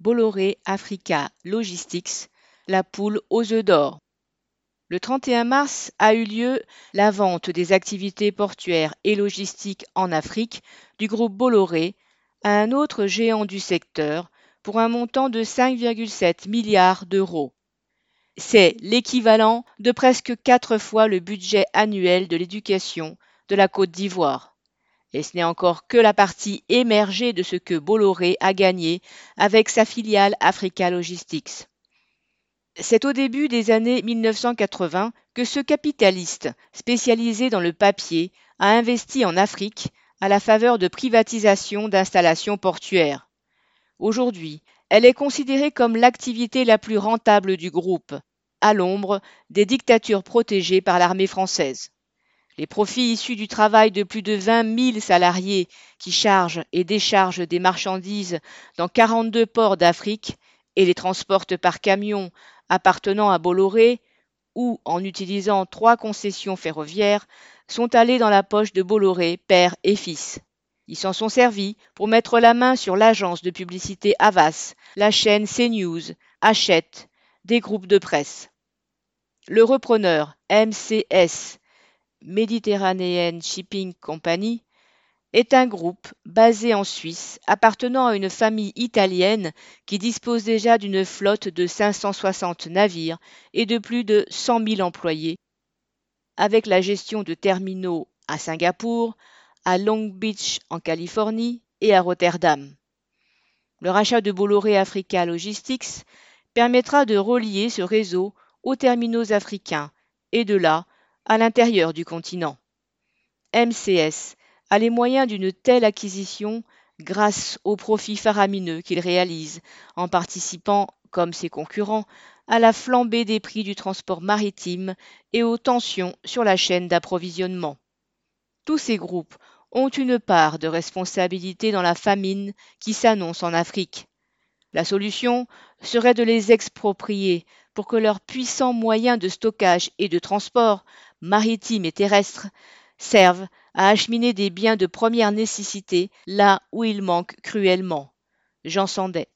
Bolloré Africa Logistics, la poule aux œufs d'or. Le 31 mars a eu lieu la vente des activités portuaires et logistiques en Afrique du groupe Bolloré à un autre géant du secteur pour un montant de 5,7 milliards d'euros. C'est l'équivalent de presque quatre fois le budget annuel de l'éducation de la Côte d'Ivoire. Et ce n'est encore que la partie émergée de ce que Bolloré a gagné avec sa filiale Africa Logistics. C'est au début des années 1980 que ce capitaliste, spécialisé dans le papier, a investi en Afrique à la faveur de privatisation d'installations portuaires. Aujourd'hui, elle est considérée comme l'activité la plus rentable du groupe, à l'ombre des dictatures protégées par l'armée française. Les profits issus du travail de plus de 20 000 salariés qui chargent et déchargent des marchandises dans 42 ports d'Afrique et les transportent par camion appartenant à Bolloré ou en utilisant trois concessions ferroviaires sont allés dans la poche de Bolloré, père et fils. Ils s'en sont servis pour mettre la main sur l'agence de publicité Havas, la chaîne CNews, Hachette, des groupes de presse. Le repreneur MCS Mediterranean Shipping Company est un groupe basé en Suisse appartenant à une famille italienne qui dispose déjà d'une flotte de 560 navires et de plus de 100 000 employés, avec la gestion de terminaux à Singapour, à Long Beach en Californie et à Rotterdam. Le rachat de Bolloré Africa Logistics permettra de relier ce réseau aux terminaux africains et de là à l'intérieur du continent. MCS a les moyens d'une telle acquisition grâce aux profits faramineux qu'il réalise en participant, comme ses concurrents, à la flambée des prix du transport maritime et aux tensions sur la chaîne d'approvisionnement. Tous ces groupes ont une part de responsabilité dans la famine qui s'annonce en Afrique. La solution serait de les exproprier pour que leurs puissants moyens de stockage et de transport maritimes et terrestres servent à acheminer des biens de première nécessité là où ils manquent cruellement. Jean Sandet.